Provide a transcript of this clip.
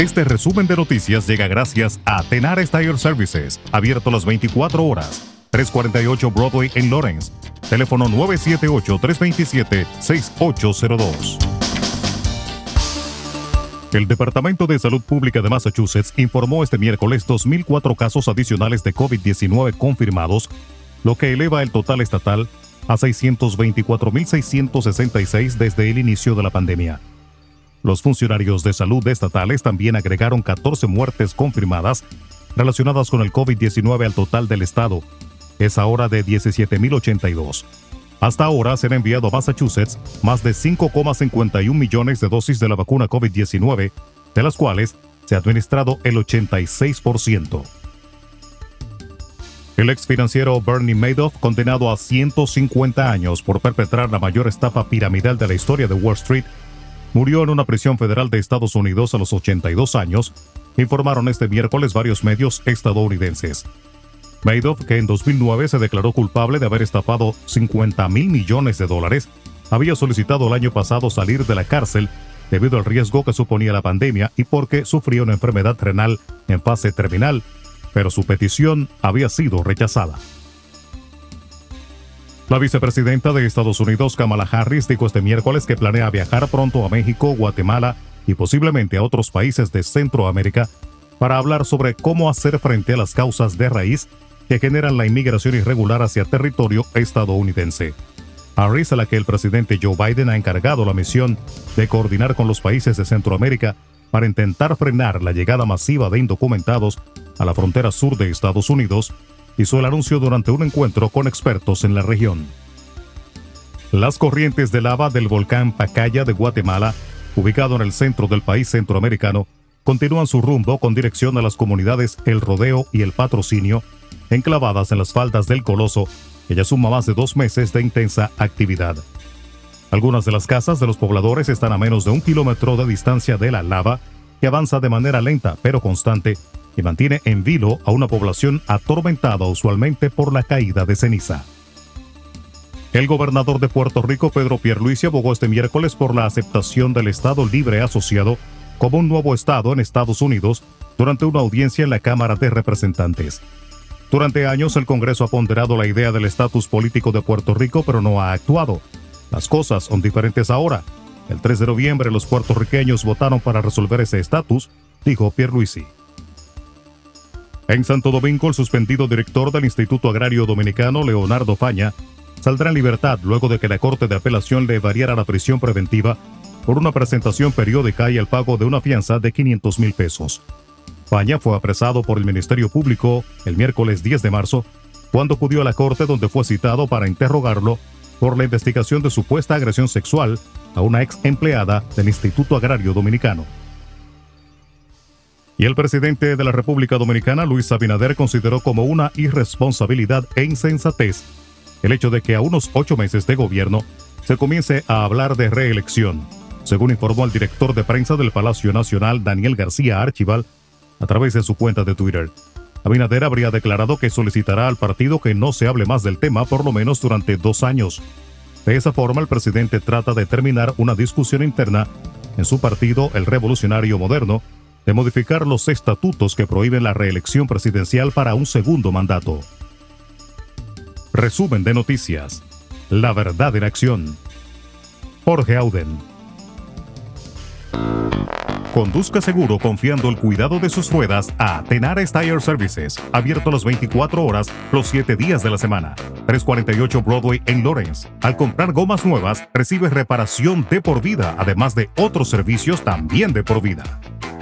Este resumen de noticias llega gracias a Tenar Tire Services, abierto las 24 horas. 348 Broadway en Lawrence. Teléfono 978-327-6802. El Departamento de Salud Pública de Massachusetts informó este miércoles 2.004 casos adicionales de COVID-19 confirmados, lo que eleva el total estatal a 624.666 desde el inicio de la pandemia. Los funcionarios de salud estatales también agregaron 14 muertes confirmadas relacionadas con el COVID-19 al total del estado. Es ahora de 17.082. Hasta ahora se han enviado a Massachusetts más de 5,51 millones de dosis de la vacuna COVID-19, de las cuales se ha administrado el 86%. El ex financiero Bernie Madoff, condenado a 150 años por perpetrar la mayor estafa piramidal de la historia de Wall Street, murió en una prisión federal de Estados Unidos a los 82 años, informaron este miércoles varios medios estadounidenses. Madoff, que en 2009 se declaró culpable de haber estafado 50 mil millones de dólares, había solicitado el año pasado salir de la cárcel debido al riesgo que suponía la pandemia y porque sufría una enfermedad renal en fase terminal, pero su petición había sido rechazada. La vicepresidenta de Estados Unidos, Kamala Harris, dijo este miércoles que planea viajar pronto a México, Guatemala y posiblemente a otros países de Centroamérica para hablar sobre cómo hacer frente a las causas de raíz que generan la inmigración irregular hacia territorio estadounidense. Harris, a la que el presidente Joe Biden ha encargado la misión de coordinar con los países de Centroamérica para intentar frenar la llegada masiva de indocumentados a la frontera sur de Estados Unidos, hizo el anuncio durante un encuentro con expertos en la región. Las corrientes de lava del volcán Pacaya de Guatemala, ubicado en el centro del país centroamericano, continúan su rumbo con dirección a las comunidades El Rodeo y El Patrocinio, enclavadas en las faldas del Coloso, que ya suma más de dos meses de intensa actividad. Algunas de las casas de los pobladores están a menos de un kilómetro de distancia de la lava, que avanza de manera lenta pero constante y mantiene en vilo a una población atormentada usualmente por la caída de ceniza. El gobernador de Puerto Rico, Pedro Pierluisi, abogó este miércoles por la aceptación del Estado Libre Asociado como un nuevo Estado en Estados Unidos durante una audiencia en la Cámara de Representantes. Durante años el Congreso ha ponderado la idea del estatus político de Puerto Rico, pero no ha actuado. Las cosas son diferentes ahora. El 3 de noviembre los puertorriqueños votaron para resolver ese estatus, dijo Pierluisi. En Santo Domingo, el suspendido director del Instituto Agrario Dominicano, Leonardo Faña, saldrá en libertad luego de que la Corte de Apelación le variara la prisión preventiva por una presentación periódica y el pago de una fianza de 500 mil pesos. Faña fue apresado por el Ministerio Público el miércoles 10 de marzo, cuando acudió a la corte donde fue citado para interrogarlo por la investigación de supuesta agresión sexual a una ex empleada del Instituto Agrario Dominicano. Y el presidente de la República Dominicana, Luis Abinader, consideró como una irresponsabilidad e insensatez el hecho de que a unos ocho meses de gobierno se comience a hablar de reelección, según informó el director de prensa del Palacio Nacional, Daniel García Archival, a través de su cuenta de Twitter. Abinader habría declarado que solicitará al partido que no se hable más del tema por lo menos durante dos años. De esa forma, el presidente trata de terminar una discusión interna en su partido, el Revolucionario Moderno, de modificar los estatutos que prohíben la reelección presidencial para un segundo mandato. Resumen de noticias. La verdad en acción. Jorge Auden. Conduzca seguro confiando el cuidado de sus ruedas a Tenares Tire Services, abierto las 24 horas, los 7 días de la semana. 348 Broadway en Lawrence. Al comprar gomas nuevas, recibe reparación de por vida, además de otros servicios también de por vida.